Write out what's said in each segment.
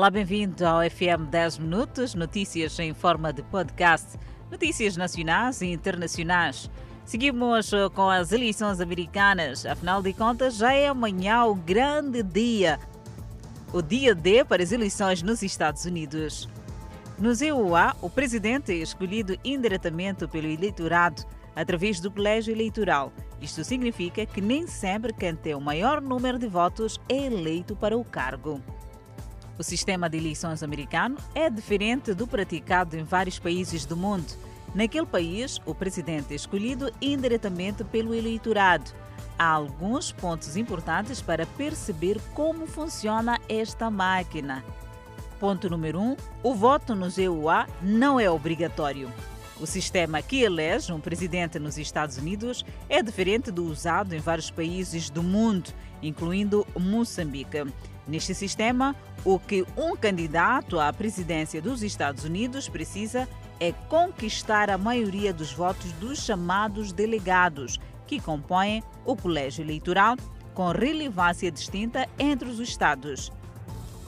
Olá, bem-vindo ao FM 10 Minutos, notícias em forma de podcast, notícias nacionais e internacionais. Seguimos eh, com as eleições americanas, afinal de contas, já é amanhã o grande dia, o dia D para as eleições nos Estados Unidos. Nos EUA, o presidente é escolhido indiretamente pelo eleitorado através do colégio eleitoral. Isto significa que nem sempre quem tem o maior número de votos é eleito para o cargo. O sistema de eleições americano é diferente do praticado em vários países do mundo. Naquele país, o presidente é escolhido indiretamente pelo eleitorado. Há alguns pontos importantes para perceber como funciona esta máquina. Ponto número 1: um, o voto nos EUA não é obrigatório. O sistema que elege um presidente nos Estados Unidos é diferente do usado em vários países do mundo, incluindo Moçambique. Neste sistema, o que um candidato à presidência dos Estados Unidos precisa é conquistar a maioria dos votos dos chamados delegados, que compõem o colégio eleitoral com relevância distinta entre os estados.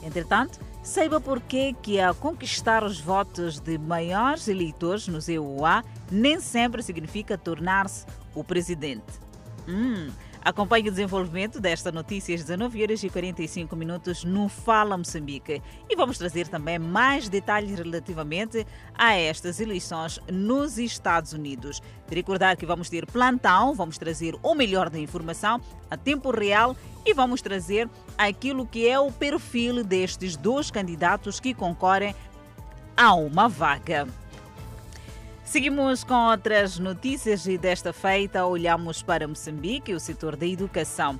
Entretanto, saiba por que a conquistar os votos de maiores eleitores nos EUA nem sempre significa tornar-se o presidente. Hum, Acompanhe o desenvolvimento desta notícia às 19 horas e 45 minutos no Fala Moçambique. E vamos trazer também mais detalhes relativamente a estas eleições nos Estados Unidos. De recordar que vamos ter plantão, vamos trazer o melhor da informação a tempo real e vamos trazer aquilo que é o perfil destes dois candidatos que concorrem a uma vaga. Seguimos com outras notícias e desta feita olhamos para Moçambique e o setor da educação.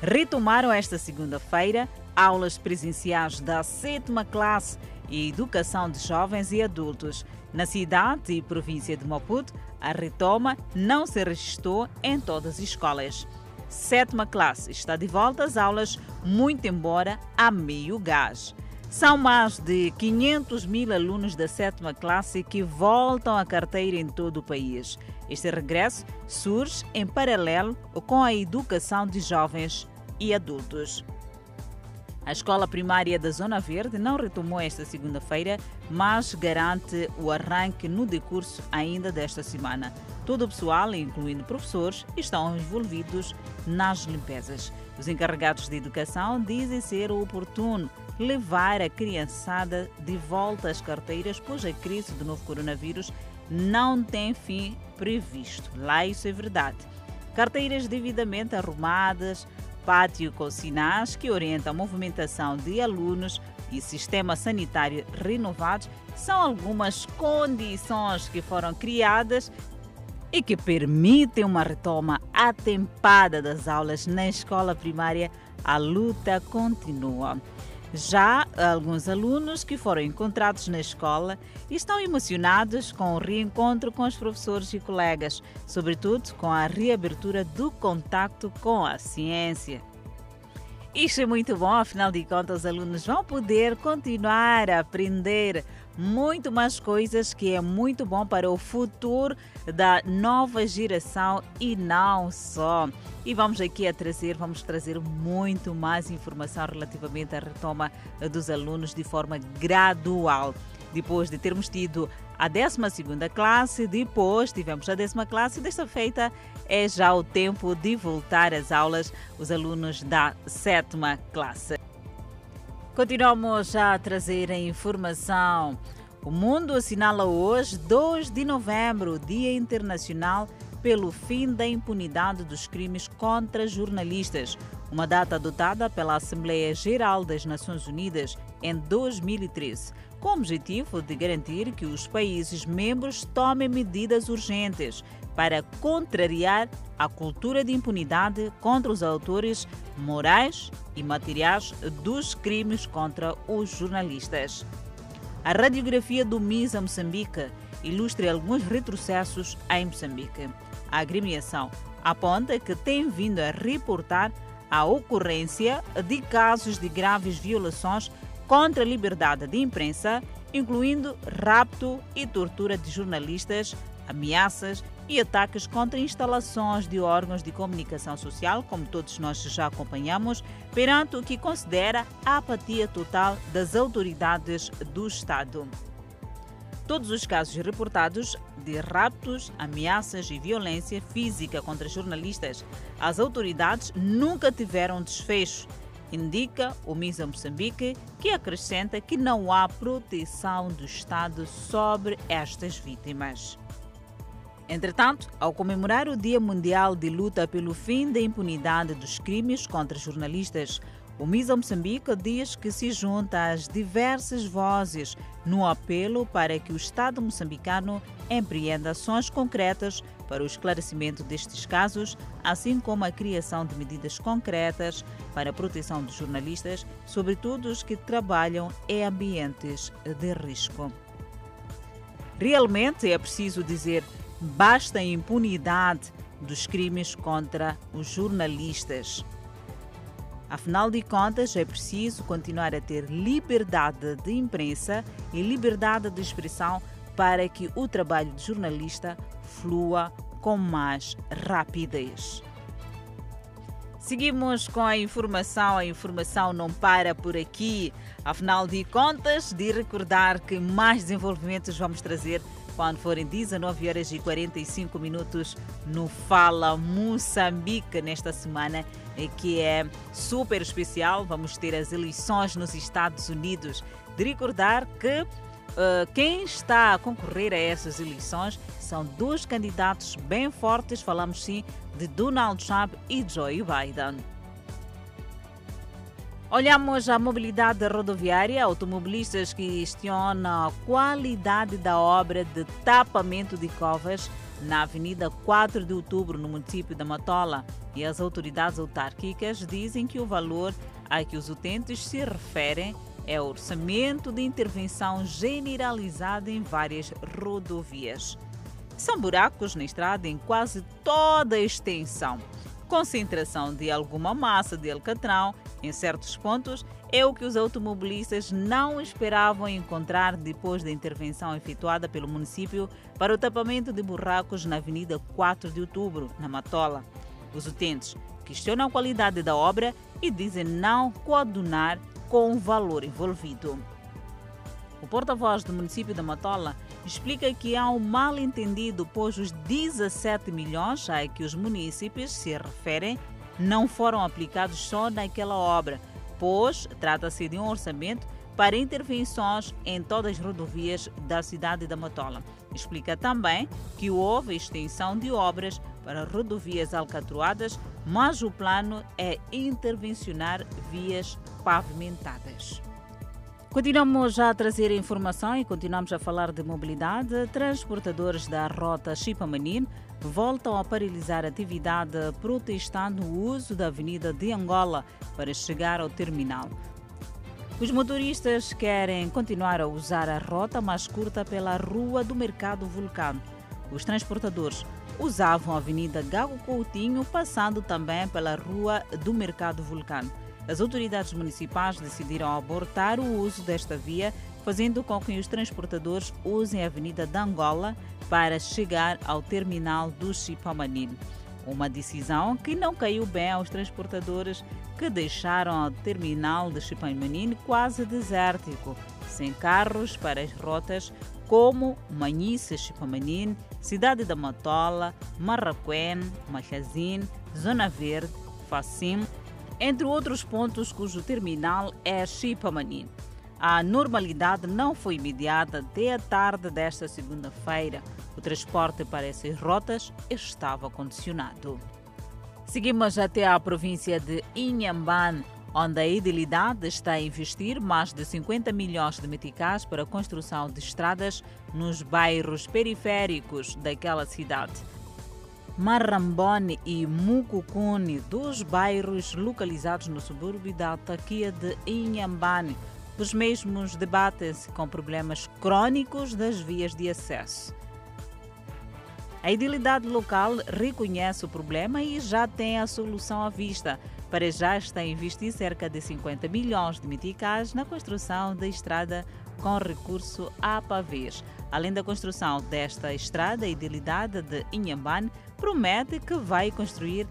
Retomaram esta segunda-feira aulas presenciais da sétima classe e educação de jovens e adultos. Na cidade e província de Maputo, a retoma não se registrou em todas as escolas. Sétima classe está de volta às aulas, muito embora a meio gás. São mais de 500 mil alunos da sétima classe que voltam à carteira em todo o país. Este regresso surge em paralelo com a educação de jovens e adultos. A escola primária da Zona Verde não retomou esta segunda-feira, mas garante o arranque no decurso ainda desta semana. Todo o pessoal, incluindo professores, estão envolvidos nas limpezas. Os encarregados de educação dizem ser oportuno levar a criançada de volta às carteiras, pois a crise do novo coronavírus não tem fim previsto. Lá isso é verdade. Carteiras devidamente arrumadas, pátio com sinais que orientam a movimentação de alunos e sistema sanitário renovados são algumas condições que foram criadas e que permitem uma retoma atempada das aulas na escola primária. A luta continua. Já alguns alunos que foram encontrados na escola estão emocionados com o reencontro com os professores e colegas, sobretudo com a reabertura do contacto com a ciência. Isto é muito bom, afinal de contas, os alunos vão poder continuar a aprender muito mais coisas que é muito bom para o futuro da nova geração e não só. E vamos aqui a trazer, vamos trazer muito mais informação relativamente à retoma dos alunos de forma gradual. Depois de termos tido a 12 classe, depois tivemos a décima classe desta feita é já o tempo de voltar às aulas os alunos da sétima classe. Continuamos a trazer a informação. O mundo assinala hoje, 2 de novembro, Dia Internacional pelo fim da impunidade dos crimes contra jornalistas, uma data adotada pela Assembleia Geral das Nações Unidas em 2013, com o objetivo de garantir que os países membros tomem medidas urgentes para contrariar a cultura de impunidade contra os autores morais e materiais dos crimes contra os jornalistas. A radiografia do MISA Moçambique ilustra alguns retrocessos em Moçambique. A agremiação aponta que tem vindo a reportar a ocorrência de casos de graves violações contra a liberdade de imprensa, incluindo rapto e tortura de jornalistas, ameaças e ataques contra instalações de órgãos de comunicação social, como todos nós já acompanhamos, perante o que considera a apatia total das autoridades do Estado. Todos os casos reportados de raptos, ameaças e violência física contra jornalistas, as autoridades nunca tiveram desfecho indica o MISA Moçambique, que acrescenta que não há proteção do Estado sobre estas vítimas. Entretanto, ao comemorar o Dia Mundial de Luta pelo Fim da Impunidade dos Crimes contra Jornalistas, o MISA Moçambique diz que se junta às diversas vozes no apelo para que o Estado moçambicano empreenda ações concretas para o esclarecimento destes casos, assim como a criação de medidas concretas para a proteção dos jornalistas, sobretudo os que trabalham em ambientes de risco. Realmente é preciso dizer basta a impunidade dos crimes contra os jornalistas. Afinal de contas, é preciso continuar a ter liberdade de imprensa e liberdade de expressão para que o trabalho de jornalista flua com mais rapidez. Seguimos com a informação. A informação não para por aqui. Afinal de contas, de recordar que mais desenvolvimentos vamos trazer quando forem 19 horas e 45 minutos no Fala Moçambique nesta semana, que é super especial. Vamos ter as eleições nos Estados Unidos. De recordar que Uh, quem está a concorrer a essas eleições são dois candidatos bem fortes, falamos sim de Donald Trump e Joe Biden. Olhamos a mobilidade rodoviária, automobilistas que questionam a qualidade da obra de tapamento de covas na Avenida 4 de Outubro, no município da Matola. E as autoridades autárquicas dizem que o valor a que os utentes se referem é o orçamento de intervenção generalizada em várias rodovias. São buracos na estrada em quase toda a extensão concentração de alguma massa de alcatrão em certos pontos é o que os automobilistas não esperavam encontrar depois da intervenção efetuada pelo município para o tapamento de buracos na Avenida 4 de Outubro, na Matola. Os utentes questionam a qualidade da obra e dizem não coadunar com o valor envolvido. O porta-voz do município da Matola explica que há um mal-entendido, pois os 17 milhões a que os municípios se referem não foram aplicados só naquela obra, pois trata-se de um orçamento para intervenções em todas as rodovias da cidade da Matola. Explica também que houve extensão de obras para rodovias alcatroadas, mas o plano é intervencionar vias pavimentadas. Continuamos a trazer informação e continuamos a falar de mobilidade. Transportadores da rota Chipamanin voltam a paralisar a atividade protestando o uso da Avenida de Angola para chegar ao terminal. Os motoristas querem continuar a usar a rota mais curta pela Rua do Mercado Vulcano. Os transportadores usavam a Avenida Gago Coutinho, passando também pela Rua do Mercado Vulcano. As autoridades municipais decidiram abortar o uso desta via, fazendo com que os transportadores usem a Avenida de Angola para chegar ao terminal do Chipamanin. Uma decisão que não caiu bem aos transportadores que deixaram o terminal de Chipamanin quase desértico, sem carros para as rotas como Manhice, Chipamanin, Cidade da Matola, Marraquém, Machazin, Zona Verde, Facim, entre outros pontos cujo terminal é Chipamanin. A normalidade não foi imediata até a tarde desta segunda-feira. O transporte para essas rotas estava condicionado. Seguimos até a província de Inhambane, onde a idilidade está a investir mais de 50 milhões de meticais para a construção de estradas nos bairros periféricos daquela cidade. Marrambone e Mucucune, dos bairros localizados no subúrbio da autarquia de Inhambane. Os mesmos debatem-se com problemas crônicos das vias de acesso. A idilidade local reconhece o problema e já tem a solução à vista. Para já está a investir cerca de 50 milhões de meticais na construção da estrada com recurso a pavês. Além da construção desta estrada, a idilidade de Inhambane promete que vai construir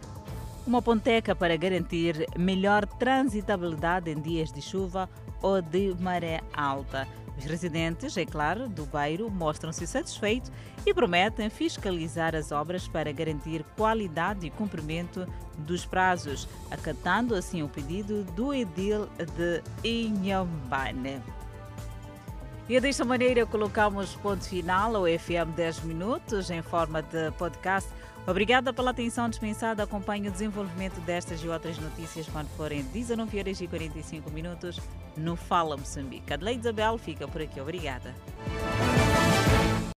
uma ponteca para garantir melhor transitabilidade em dias de chuva ou de maré alta. Os residentes, é claro, do Beiro mostram-se satisfeitos e prometem fiscalizar as obras para garantir qualidade e cumprimento dos prazos, acatando assim o pedido do edil de Inhambane. E desta maneira colocamos ponto final ao FM 10 Minutos em forma de podcast. Obrigada pela atenção dispensada. Acompanhe o desenvolvimento destas e outras notícias quando forem 19 horas e 45 minutos no Fala Moçambique. Adelaide Isabel fica por aqui. Obrigada.